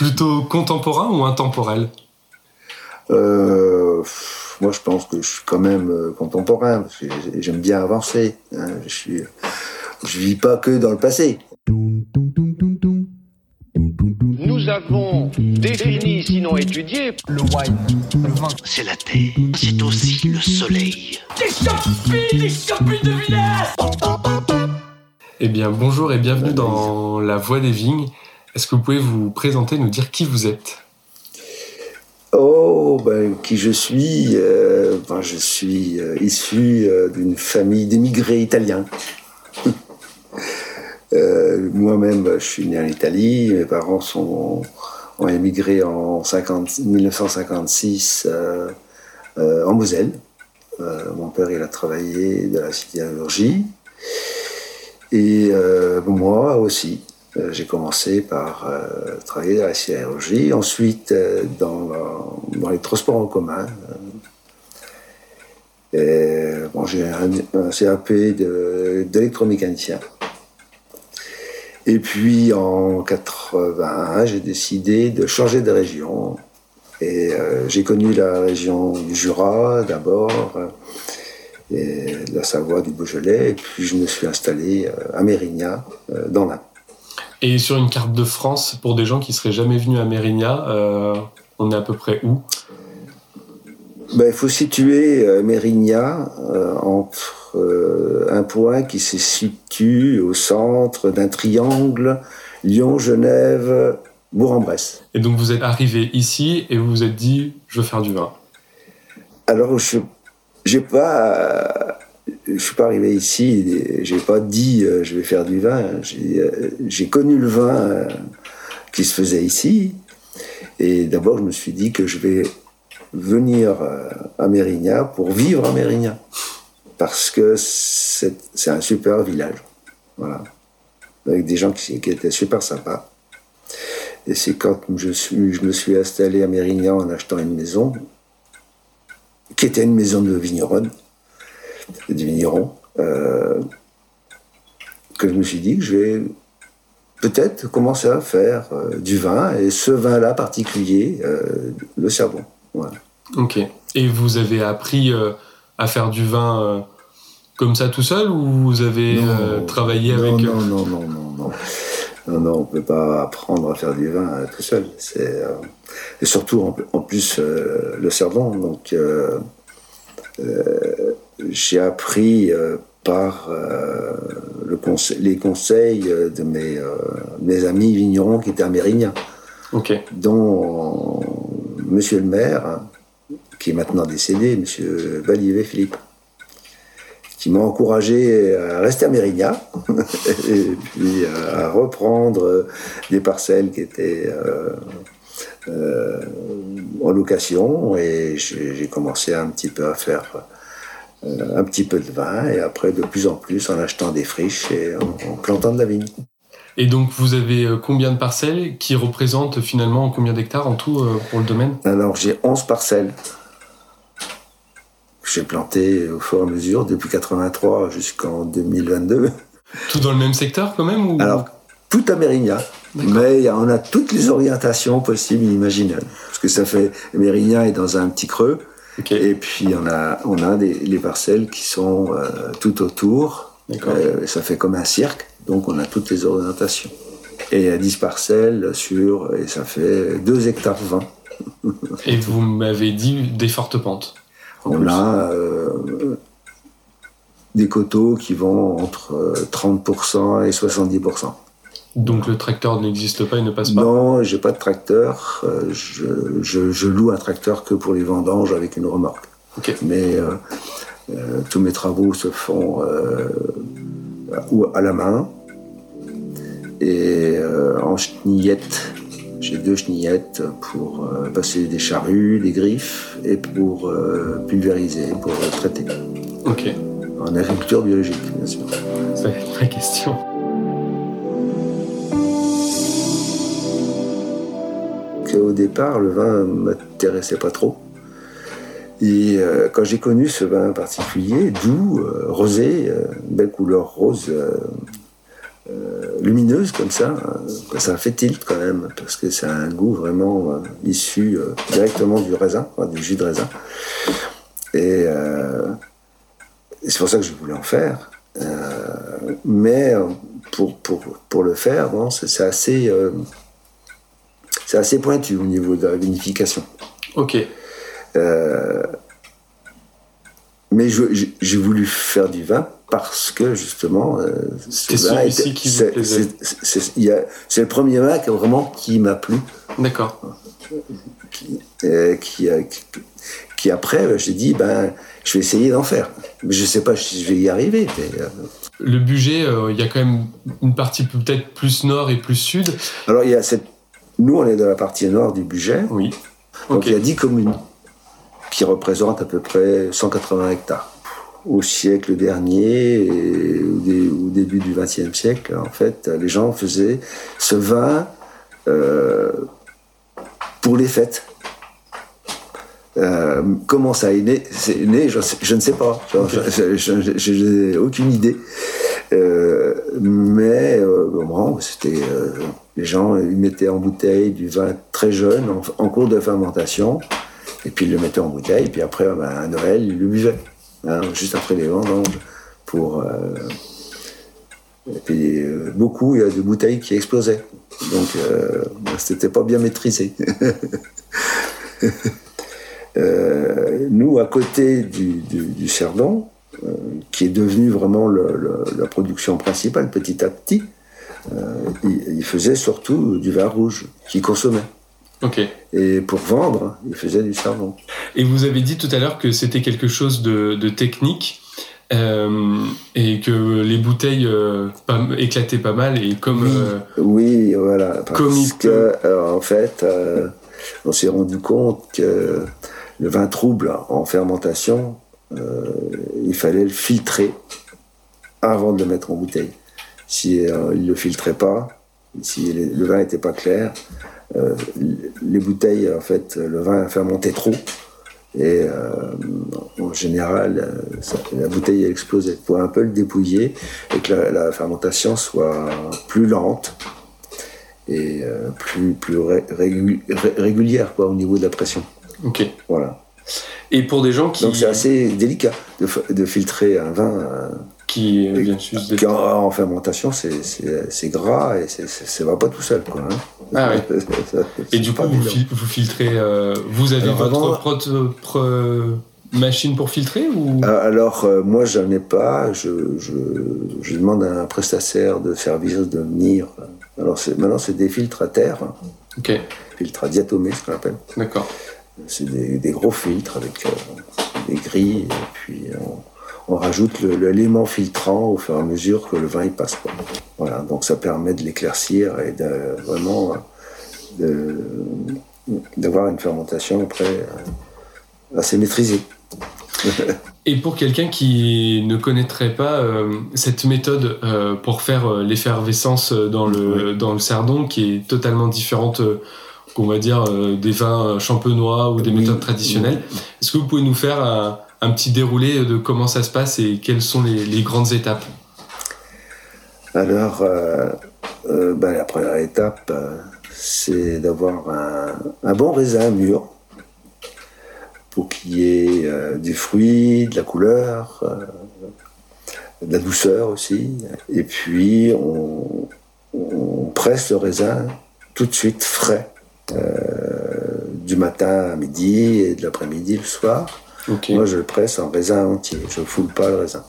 Plutôt contemporain ou intemporel? Euh, Moi, je pense que je suis quand même euh, contemporain, parce que j'aime bien avancer. Hein. Je suis, je vis pas que dans le passé. Nous avons défini, sinon étudié, le wine, le vin. C'est la terre, c'est aussi le soleil. Des champis, des champis de village Eh bien, bonjour et bienvenue dans La Voix des Vignes. Est-ce que vous pouvez vous présenter, nous dire qui vous êtes? Oh, ben, qui je suis euh, ben, Je suis euh, issu euh, d'une famille d'émigrés italiens. Moi-même, je suis né en Italie. Mes parents sont, ont émigré en 50, 1956 euh, euh, en Moselle. mon père, il a travaillé dans la sidérurgie. Et moi aussi. J'ai commencé par travailler dans la sidérurgie, ensuite dans, dans, les transports en commun. Bon, j'ai un, CAP d'électromécanicien. Et puis en 81, j'ai décidé de changer de région. Et euh, j'ai connu la région du Jura d'abord, la Savoie, du Beaujolais, et puis je me suis installé euh, à Mérignac, euh, dans l'Ain. Et sur une carte de France, pour des gens qui seraient jamais venus à Mérignac, on est à peu près où? Ben, Il faut situer Mérignac entre euh, un point qui se situe au centre d'un triangle Lyon-Genève. Bourg-en-Bresse. Et donc vous êtes arrivé ici et vous vous êtes dit je veux faire du vin. Alors je j'ai pas je suis pas arrivé ici, j'ai pas dit euh, je vais faire du vin. J'ai euh, connu le vin qui se faisait ici. Et d'abord, je me suis dit que je vais venir à Mérignac pour vivre à Mérignac parce que c'est un super village. Voilà. Avec des gens qui, étaient super sympas. Et c'est quand je, me suis installé à Mérignan en achetant une maison, qui était une maison de vigneronne, de vigneron, euh, que je me suis dit que je vais peut-être commencer à faire euh, du vin, et ce vin-là particulier, euh, le Cervon. Voilà. Ok. Et vous avez appris à faire du vin euh, comme ça tout seul ou vous avez euh, travaillé avec non, non, non, non, non, non, non, on peut pas apprendre à faire du vin euh, tout seul. C'est et surtout en, plus le cerveau. Donc j'ai appris par le les conseils de mes, mes amis vignerons qui étaient américains, dont Monsieur le maire, qui est maintenant décédé, M. Valivé Philippe, qui m'a encouragé à rester à Mérignac et puis euh, à reprendre des parcelles qui étaient euh, euh, en location et j'ai commencé un petit peu à faire un petit peu de vin et après de plus en plus en achetant des friches et en, en plantant de la vigne. Et donc, vous avez combien de parcelles qui représentent finalement combien d'hectares en tout pour le domaine? Alors, j'ai 11 parcelles j'ai planté au fur et à mesure depuis 83 jusqu'en 2022. Tout dans le même secteur quand même ou... Alors, tout à Mérignac. Mais on a toutes les orientations possibles et imaginables. Parce que ça fait. Mérignac est dans un petit creux. Et puis on a, on a des, les parcelles qui sont euh, tout autour. Euh, ça fait comme un cirque. Donc on a toutes les orientations. Et il y a 10 parcelles sur. Et ça fait 2 hectares 20. et vous m'avez dit des fortes pentes on a euh, des coteaux qui vont entre 30% et 70%. Donc le tracteur n'existe pas, il ne passe pas Non, j'ai pas de tracteur. Euh, je, loue un tracteur que pour les vendanges avec une remorque. Mais euh, tous mes travaux se font à la main et en chenillette j'ai deux chenillettes pour euh, passer des charrues, des griffes et pour euh, pulvériser, pour traiter. Ok. En agriculture biologique, bien sûr. C'est vraie question. Au départ, le vin m'intéressait pas trop. Et euh, quand j'ai connu ce vin particulier, doux, rosé, belle couleur rose, euh, lumineuse comme ça. Euh, ça fait tilt quand même, parce que c'est un goût vraiment euh, issu directement du raisin, du jus de raisin. Et, c'est pour ça que je voulais en faire. mais pour, pour, pour, le faire, c'est assez, c'est assez pointu au niveau de la vinification. Ok. mais j'ai voulu faire du vin parce que justement, euh, c'est celui-ci qui vous plaisait. C'est le premier vin qui, vraiment qui m'a plu. D'accord. Qui, euh, qui, qui, après, euh, j'ai dit, ben, je vais essayer d'en faire. Mais je ne sais pas si je vais y arriver. Mais, le budget, il y a quand même une partie peut-être plus nord et plus sud. Alors, il y a cette... nous, on est dans la partie nord du budget. Oui. Donc, il y a 10 communes qui représentent à peu près 180 hectares au siècle dernier et au, début du XXe siècle, en fait, les gens faisaient ce vin euh, pour les fêtes. Euh, comment ça est né, né je, ne sais pas. Je n'ai aucune idée. Euh, mais bon, c'était les gens ils mettaient en bouteille du vin très jeune en, cours de fermentation et puis ils le mettaient en bouteille et puis après ben, à Noël ils le buvaient. Hein, juste après les vendanges. Pour, euh, et puis, euh, beaucoup, il y a des bouteilles qui explosaient. Donc, euh, c'était pas bien maîtrisé. nous, à côté du, du, qui est devenu vraiment la production principale petit à petit, il, faisait surtout du vin rouge qu'il consommait. Ok. Et pour vendre, il faisait du charbon. Et vous avez dit tout à l'heure que c'était quelque chose de, technique euh, et que les bouteilles euh, éclataient pas mal et comme oui, euh, voilà parce que en fait on s'est rendu compte que le vin trouble en fermentation il fallait le filtrer avant de le mettre en bouteille si il le filtrait pas si le vin n'était pas clair euh, les bouteilles, en fait, le vin a fermenté trop. Et euh, en général, euh, la bouteille a explosé. Il faut un peu le dépouiller et que la, fermentation soit plus lente et plus, plus régulière quoi, au niveau de la pression. Ok. Voilà. Et pour des gens qui. Donc c'est assez délicat de, de, filtrer un vin qui vient juste en, fermentation, c'est gras et ça va pas tout seul. Quoi, hein. Ah et du coup, vous, filtrez. Euh, vous avez votre propre machine pour filtrer ou? Euh, Alors, euh, moi, j'en ai pas. Je, je, demande à un prestataire de service de venir. Alors, maintenant, c'est des filtres à terre. Ok. Filtres à diatomée, ce qu'on appelle. D'accord. C'est des, gros filtres avec des grilles. Et puis, on rajoute l'élément filtrant au fur et à mesure que le vin y passe. Voilà, donc ça permet de l'éclaircir et de vraiment d'avoir une fermentation après euh, assez maîtrisée. et pour quelqu'un qui ne connaîtrait pas euh, cette méthode euh, pour faire l'effervescence dans le, dans le cerdon, qui est totalement différente qu'on va dire des vins champenois ou des méthodes traditionnelles, est-ce que vous pouvez nous faire un un petit déroulé de comment ça se passe et quelles sont les, grandes étapes? Alors, euh, euh, ben, la première étape, euh, c'est d'avoir un, bon raisin mûr pour qu'il y ait du fruit, de la couleur, de la douceur aussi. Et puis, on, presse le raisin tout de suite frais, du matin à midi et de l'après-midi le soir. Moi, je le presse en raisin entier. Je ne foule pas le raisin.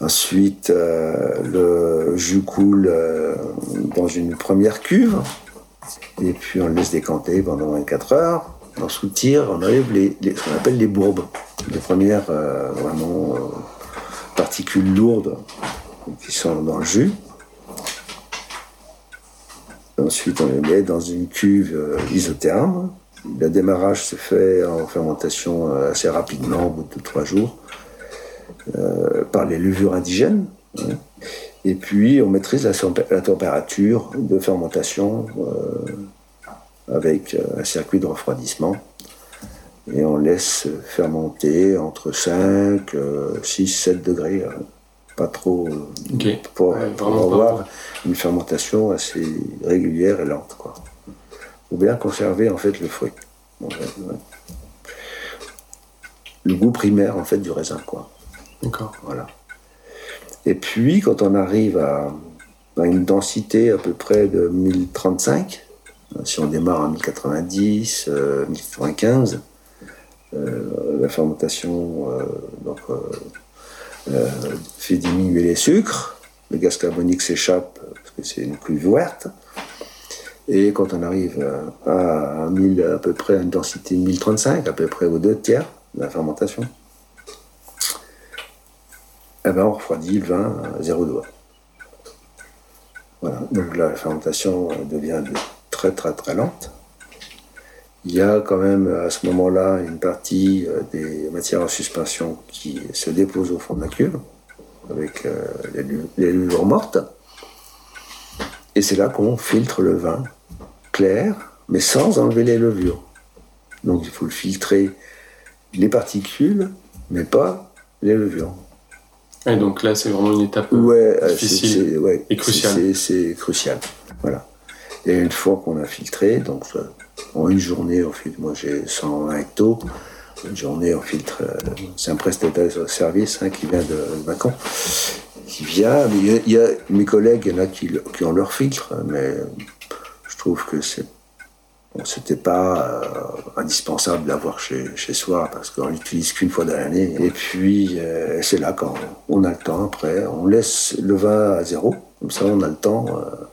Ensuite, euh, le jus coule euh, dans une première cuve. Et puis, on le laisse décanter pendant 24 heures. On soutire, on enlève les, ce qu'on appelle les bourbes. Les premières, euh, vraiment, particules lourdes qui sont dans le jus. Ensuite, on les met dans une cuve isotherme le démarrage se fait en fermentation euh, assez rapidement, au bout de trois jours, euh, par les levures indigènes. Hein. Et puis, on maîtrise la, température de fermentation euh, avec un circuit de refroidissement. Et on laisse fermenter entre 5, 6, 7 degrés pas trop. euh, pour, Ouais, pour vraiment pas. avoir une fermentation assez régulière et lente. Quoi. Ou bien conserver en fait le fruit. Ouais. Le goût primaire en fait du raisin. Quoi. D'accord. Voilà. Et puis, quand on arrive à, à une densité à peu près de 1035, euh, si on démarre en 1090, euh, 1095, euh, la fermentation euh, donc, fait diminuer les sucres, le gaz carbonique s'échappe parce que c'est une cuve ouverte. Et quand on arrive à, à, 1000, à peu près à une densité de 1035, à peu près aux deux tiers de la fermentation, eh ben, on refroidit le vin à zéro doigt. Voilà. Donc la fermentation euh, devient de très très très lente. Il y a quand même à ce moment-là une partie euh, des matières en suspension qui se déposent au fond de la cuve avec euh, les, levures mortes. Et c'est là qu'on filtre le vin clair, mais sans enlever les levures. Donc il faut le filtrer les particules, mais pas les levures. Et donc là, c'est vraiment une étape euh, difficile. ouais, et crucial. c'est- crucial. Voilà. Et une fois qu'on a filtré, donc en une journée, on filtre, moi j'ai 120 hectos, une journée on filtre, euh, c'est un prestataire de service hein, qui vient de Macon, qui vient, il y a- mes collègues, il y en a qui, ont leur filtre, mais je trouve que c'est Bon, c'était pas euh, indispensable d'avoir chez, soi parce qu'on l'utilise qu'une fois dans l'année. Et puis euh, c'est là quand on a le temps après, on laisse le vin à zéro, comme ça on a le temps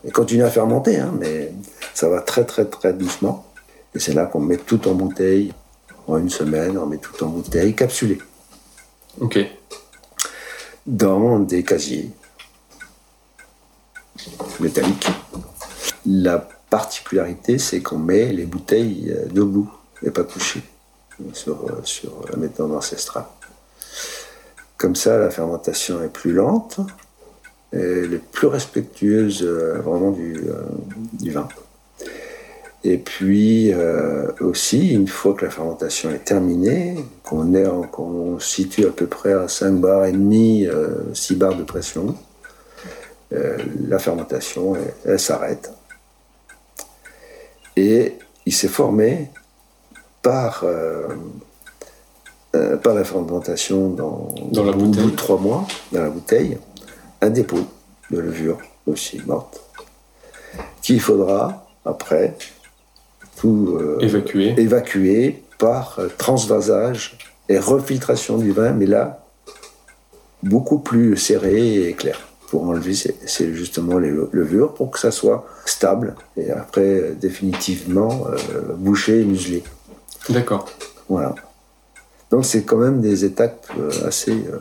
et continue à fermenter, hein, mais ça va très très très doucement. Et c'est là qu'on met tout en bouteille. En une semaine, on met tout en bouteille capsulée Ok. dans des casiers métalliques. La particularité, c'est qu'on met les bouteilles euh, debout et pas couchées sur, euh, sur la méthode ancestrale. Comme ça, la fermentation est plus lente et elle est plus respectueuse euh, vraiment du, euh, du vin. Et puis euh, aussi, une fois que la fermentation est terminée, qu'on est qu'on situe à peu près à 5 bars et demi, euh, 6 bars de pression, euh, la fermentation, elle, elle s'arrête. Et il s'est formé par, euh, euh, par la fermentation dans, Dans la au bout de trois mois, dans la bouteille, un dépôt de levure aussi morte, qu'il faudra après tout euh, Évacué. par euh, transvasage et refiltration du vin, mais là, beaucoup plus serré et clair pour enlever ces- ces- justement les le- levures pour que ça soit stable et après euh, définitivement euh, bouché et muselé. D'accord. Voilà. Donc c'est quand même des étapes assez euh,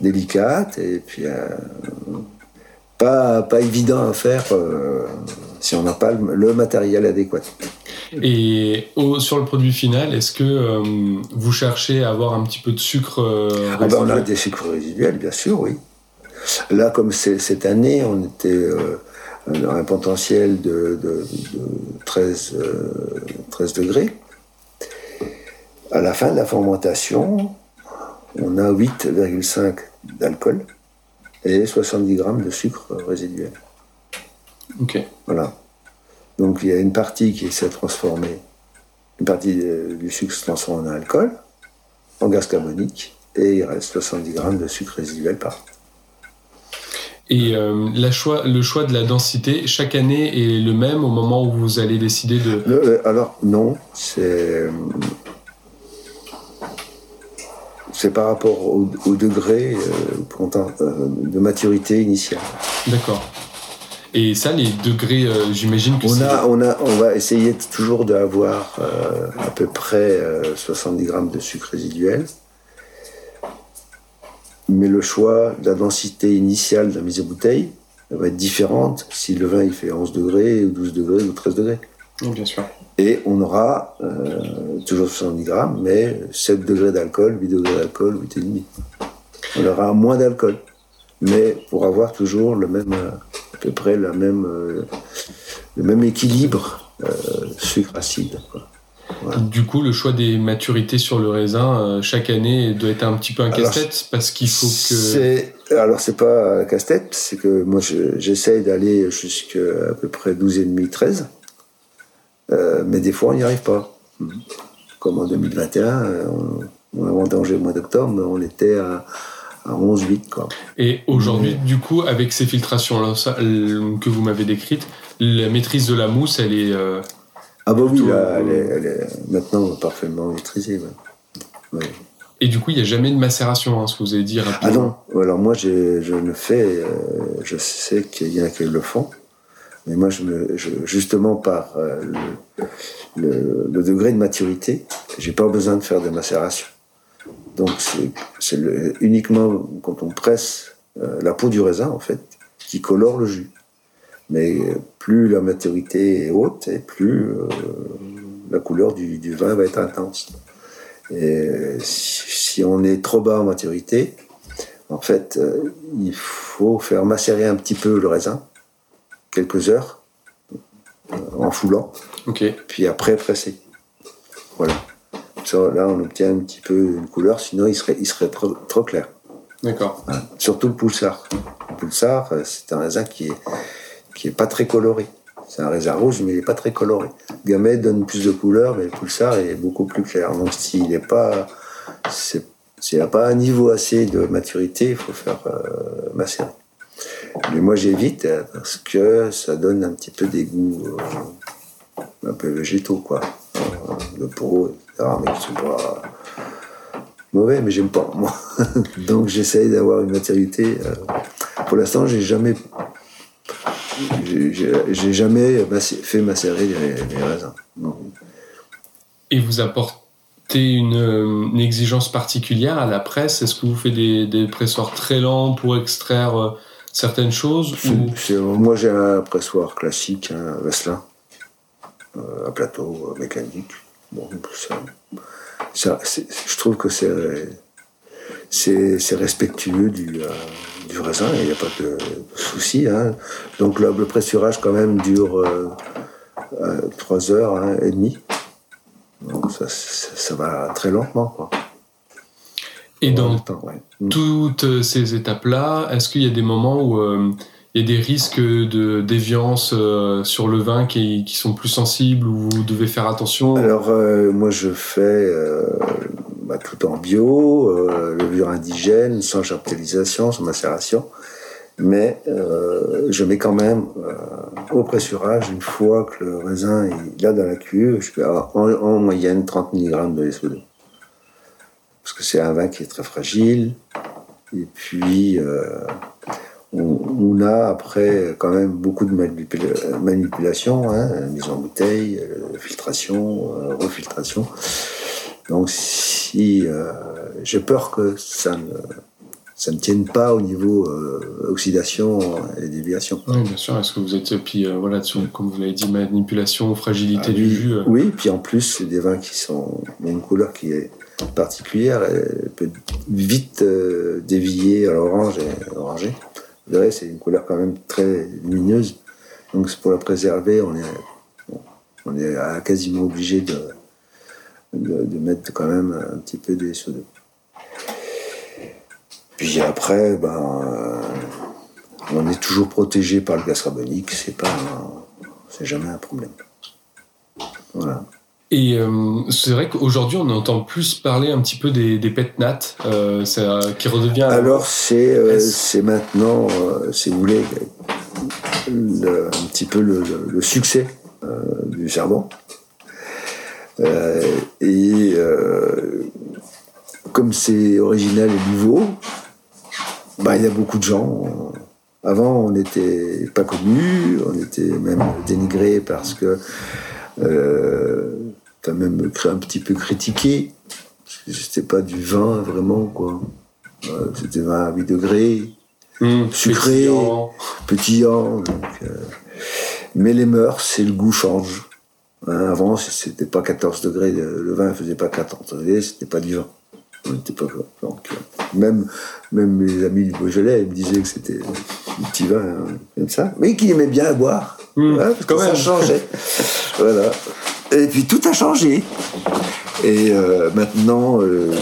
délicates et puis euh, pas, pas évident à faire euh, si on n'a pas le, le matériel adéquat. Et au- sur le produit final, est-ce que euh, vous cherchez à avoir un petit peu de sucre euh, Ah ben, on a des sucres résiduels, bien sûr, oui. Là, comme cette année, on était euh, dans un potentiel de, de- de 13, euh, 13 degrés. À la fin de la fermentation, on a 8,5 d'alcool et 70 grammes de sucre résiduel. Ok. Voilà. Donc il y a une partie qui s'est transformée, une partie euh, du sucre se transforme en alcool, en gaz carbonique, et il reste 70 grammes de sucre résiduel par. Et euh, la choix, le choix de la densité, chaque année est le même au moment où vous allez décider de... Le- euh, alors non, c'est euh, c'est par rapport au, au degré euh, euh, de maturité initiale. D'accord. Et ça, les degrés, euh, j'imagine que On a, on a, on va essayer toujours d'avoir euh, à peu près euh, 70 grammes de sucre résiduel. Mais le choix de la densité initiale de la mise en bouteille va être différente si le vin il fait 11 degrés, ou 12 degrés ou 13 degrés. Oui, bien sûr. Et on aura euh, toujours 70 grammes, mais 7 degrés d'alcool, 8 degrés d'alcool, 8,5. On aura moins d'alcool, mais pour avoir toujours le même, euh, à peu près la même, euh, le même équilibre euh, sucre-acide. Voilà. Du coup, le choix des maturités sur le raisin, chaque année, doit être un petit peu un casse-tête parce qu'il faut que. Alors, c'est pas un casse-tête, c'est que moi, je- j'essaye d'aller jusqu'à à peu près 12,5, 13. Euh, mais des fois, on n'y arrive pas. Comme en 2021, euh, on, on a vendangé au mois d'octobre, mais on était à, à 11,8, quoi. Et aujourd'hui, du coup, avec ces filtrations-là que vous m'avez décrites, la maîtrise de la mousse, elle est. euh, Ah bah oui, là, elle, est, elle est maintenant parfaitement maîtrisée. ouais. Ouais. Et du coup, il n'y a jamais de macération, hein, ce que vous avez dit Ah rapidement. non, alors moi je ne fais, euh, je sais qu'il y en a qui le font, mais moi justement par euh, le, degré de maturité, j'ai pas besoin de faire de macération. Donc c'est- uniquement quand on presse euh, la peau du raisin en fait qui colore le jus. Mais euh, plus la maturité est haute et plus la couleur du, vin va être intense. Et si, on est trop bas en maturité, en fait, il faut faire macérer un petit peu le raisin, quelques heures, euh, en foulant, puis après presser. Voilà. Ça, là, on obtient un petit peu une couleur, sinon il serait, il serait trop, trop clair. D'accord. Voilà. Surtout le pulsar. Le pulsar, euh, c'est un raisin qui est, qui est pas très coloré. C'est un raisin rouge, mais il n'est pas très coloré. Gamay donne plus de couleur, mais le pulsar est beaucoup plus clair. Donc s'il n'est pas, s'il n'a pas un niveau assez de maturité, il faut faire euh, macérer. Mais moi j'évite euh, parce que ça donne un petit peu des goûts euh, un peu végétaux, quoi. Le pot, etc. Mais qui sont pas mauvais, mais j'aime pas, moi. Donc j'essaye d'avoir une maturité. euh, pour l'instant, j'ai jamais, j'ai- jamais fait macérer les, raisins. Et vous apportez une, exigence particulière à la presse? Est-ce que vous faites des, des pressoirs très lents pour extraire certaines choses c'est- moi, j'ai un pressoir classique, un euh, un plateau euh, mécanique. Bon, ça, je trouve que c'est respectueux du, euh, du raisin, il n'y a pas de, souci. hein. Donc le, le pressurage quand même dure euh, euh, trois heures hein, et demie. Donc ça, ça, ça va très lentement. Quoi. Et dans le temps, ouais. Mm. toutes ces étapes-là, est-ce qu'il y a des moments où euh, il y a des risques de déviance euh, sur le vin qui, qui sont plus sensibles, où vous devez faire attention Alors, euh, moi, je fais bah, tout en bio, levure indigène, sans chaptalisation, sans macération. Mais je mets quand même au pressurage, une fois que le raisin est là dans la cuve, je fais en, en moyenne 30 mg de SO2. Parce que c'est un vin qui est très fragile. Et puis, euh, on, on a après quand même beaucoup de manipula- manipulation, hein, mise en bouteille, euh, filtration, euh, refiltration. Donc si j'ai peur que ça ne, ça ne tienne pas au niveau oxydation et déviation. Oui, bien sûr. Est-ce que vous êtes, puis voilà, sur, comme vous l'avez dit, manipulation, fragilité Ah du oui, jus Oui, puis en plus, c'est des vins qui sont ont une couleur qui est particulière, elle peut vite euh, dévier à l'orange et orangé. Vous verrez, c'est une couleur quand même très lumineuse. Donc pour la préserver, on est, on est quasiment obligé de, de, mettre quand même un petit peu de SO2. Puis après, ben, on est toujours protégé par le gaz carbonique, c'est jamais un problème. Voilà. Et euh, c'est vrai qu'aujourd'hui, on entend plus parler un petit peu des, des pet nat, euh, qui redevient. Alors c'est euh, c'est maintenant, si vous voulez, le- un petit peu le, le- le succès du charbon. Euh, et comme c'est original et nouveau, bah, il y a beaucoup de gens. Avant, on n'était pas connus, on était même dénigrés parce que, euh, enfin, même un petit peu critiqué. C'était pas du vin vraiment, quoi. Euh, C'était vin à 8 degrés, Hum, sucré. pétillant. pétillant. donc, euh, mais les mœurs, c'est le goût change. Hein, avant, c'était pas 14 degrés, le vin faisait pas 14 degrés, c'était pas du vin. Pas donc, euh, même, même les amis du Beaujolais ils me disaient que c'était un petit vin hein, comme ça, mais qu'ils aimaient bien à boire. Hum, Hein, parce quand que ça changeait. voilà. Et puis tout a changé. Et euh, maintenant, euh,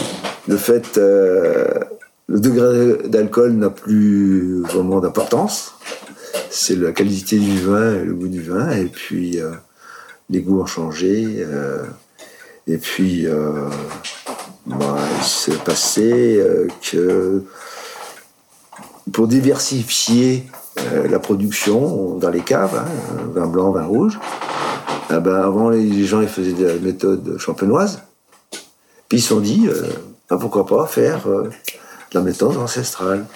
le fait, euh, le degré d'alcool n'a plus vraiment d'importance. C'est la qualité du vin et le goût du vin. Et puis les goûts ont changé. et puis, il s'est passé que pour diversifier la production dans les caves, hein, vin blanc, vin rouge, ah ben, avant les gens ils faisaient de la méthode champenoise. Puis ils se sont dit, euh, ben, pourquoi pas faire euh, de la méthode ancestrale.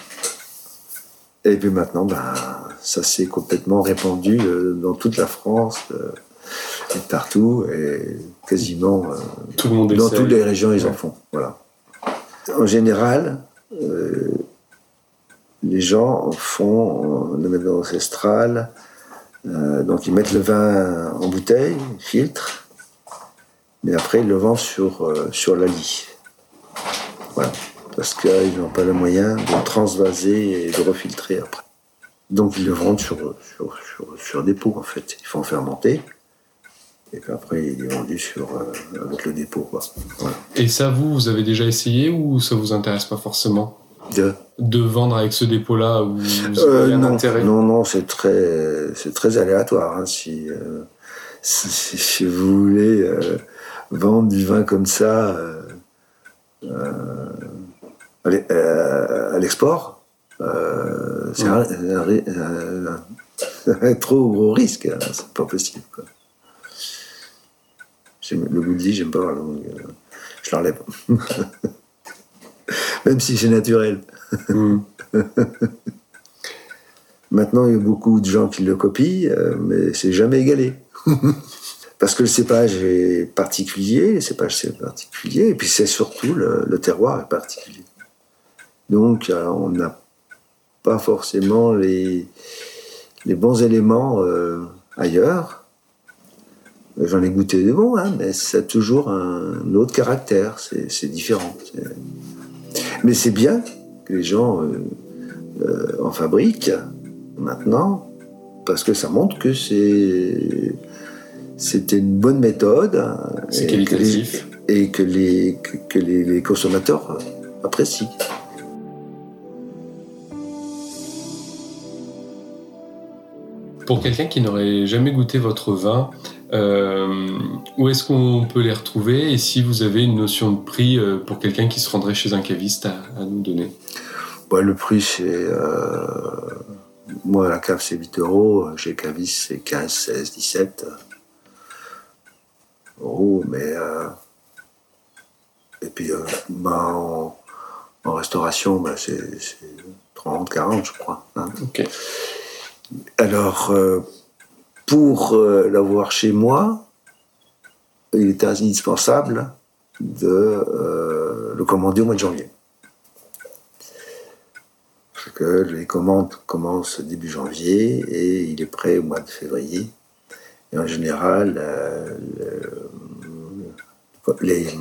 Et puis maintenant, ben, ça s'est complètement répandu euh, dans toute la France, euh, et partout, et quasiment Tout le monde dans toutes les régions, ils en font. Voilà. En général, les gens font de méthode ancestrale. Euh, donc ils mettent le vin en bouteille, ils filtrent, mais après ils le vendent sur, euh, la lie. Voilà. Parce qu'ils n'ont pas le moyen de transvaser et de refiltrer après. Donc ils le vendent sur, sur, en fait. Ils font fermenter. Et puis après, il est vendu sur, euh, avec le dépôt. Quoi. Et ça, vous, vous avez déjà essayé ou ça vous intéresse pas forcément? De- de vendre avec ce dépôt-là ou Euh, non, intérêt non, non, c'est très, c'est très aléatoire. hein, si, euh, si, si- si vous voulez euh, vendre du vin comme ça euh, à l'e- à l'export, c'est un, un ri- un- un trop gros risque. hein, c'est pas possible. Quoi. Le goût j'aime pas. donc, je l'enlève. Même si c'est naturel. Hmm. Maintenant, il y a beaucoup de gens qui le copient, euh, mais c'est jamais égalé. Parce que le cépage est particulier, le cépage c'est particulier, et puis c'est surtout le, le terroir est particulier. Donc, euh, on n'a pas forcément les, les bons éléments euh, ailleurs. J'en ai goûté des bons, hein, mais ça a toujours un autre caractère, c'est différent. Mais c'est bien que les gens euh, euh, en fabriquent maintenant, parce que ça montre que c'est c'était une bonne méthode hein, C'est et que qualitatif. les- et que les que, que les, les consommateurs apprécient. Pour quelqu'un qui n'aurait jamais goûté votre vin, euh, où est-ce qu'on peut les retrouver Et si vous avez une notion de prix euh, pour quelqu'un qui se rendrait chez un caviste à, à nous donner? Bon, le prix c'est euh, moi la cave c'est 8 euros, chez Cavis c'est 15, 16, 17 euros, mais euh, et puis euh, bah, en, en restauration bah, c'est c'est 30, 40 je crois. hein. Ok. Alors, euh, pour euh, l'avoir chez moi, il est indispensable de euh, le commander au mois de janvier. Parce que les commandes commencent début janvier et il est prêt au mois de février. Et en général, euh, le, les-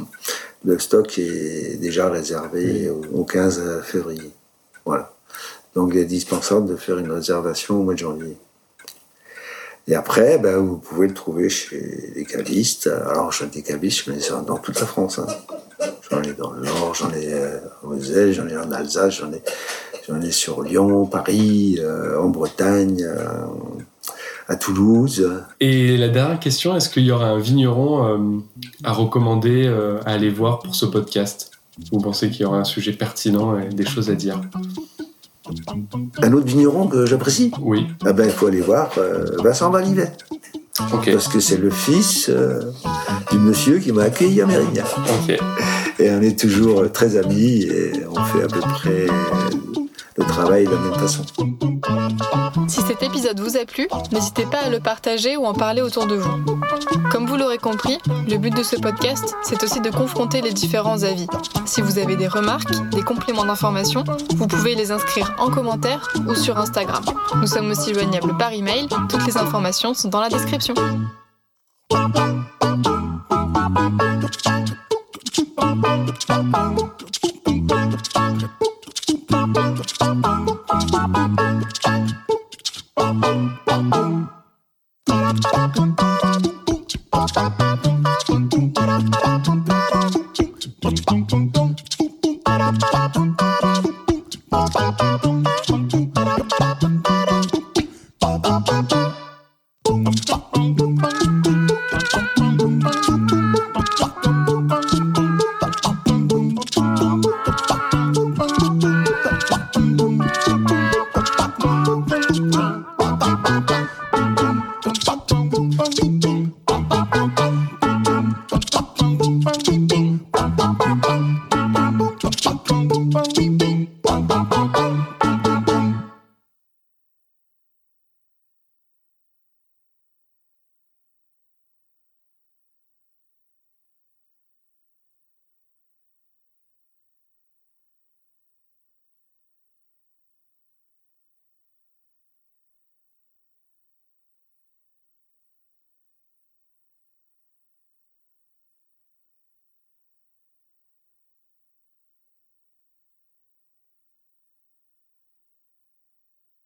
le stock est déjà réservé au, au 15 février. Voilà. Donc il est indispensable de faire une réservation au mois de janvier. Et après, ben, vous pouvez le trouver chez les cavistes. Alors, j'ai des cavistes, ai dans toute la France. hein. J'en ai dans le Nord, j'en ai euh, en Moselle, j'en ai en Alsace, j'en ai, j'en ai sur Lyon, Paris, euh, en Bretagne, euh, à Toulouse. Et la dernière question, est-ce qu'il y aura un vigneron à recommander, à aller voir pour ce podcast? Vous pensez qu'il y aura un sujet pertinent et des choses à dire? Un autre vigneron que j'apprécie, Oui, ah ben, il faut aller voir euh, Vincent Valivet. ok. Parce que c'est le fils euh, du monsieur qui m'a accueilli à Mérignac. Ok. Et on est toujours euh, très amis et on fait à peu près le travail de la même façon. Si cet épisode vous a plu, n'hésitez pas à le partager ou en parler autour de vous. Comme vous l'aurez compris, le but de ce podcast, c'est aussi de confronter les différents avis. Si vous avez des remarques, des compléments d'information, vous pouvez les inscrire en commentaire ou sur Instagram. Nous sommes aussi joignables par email, toutes les informations sont dans la description.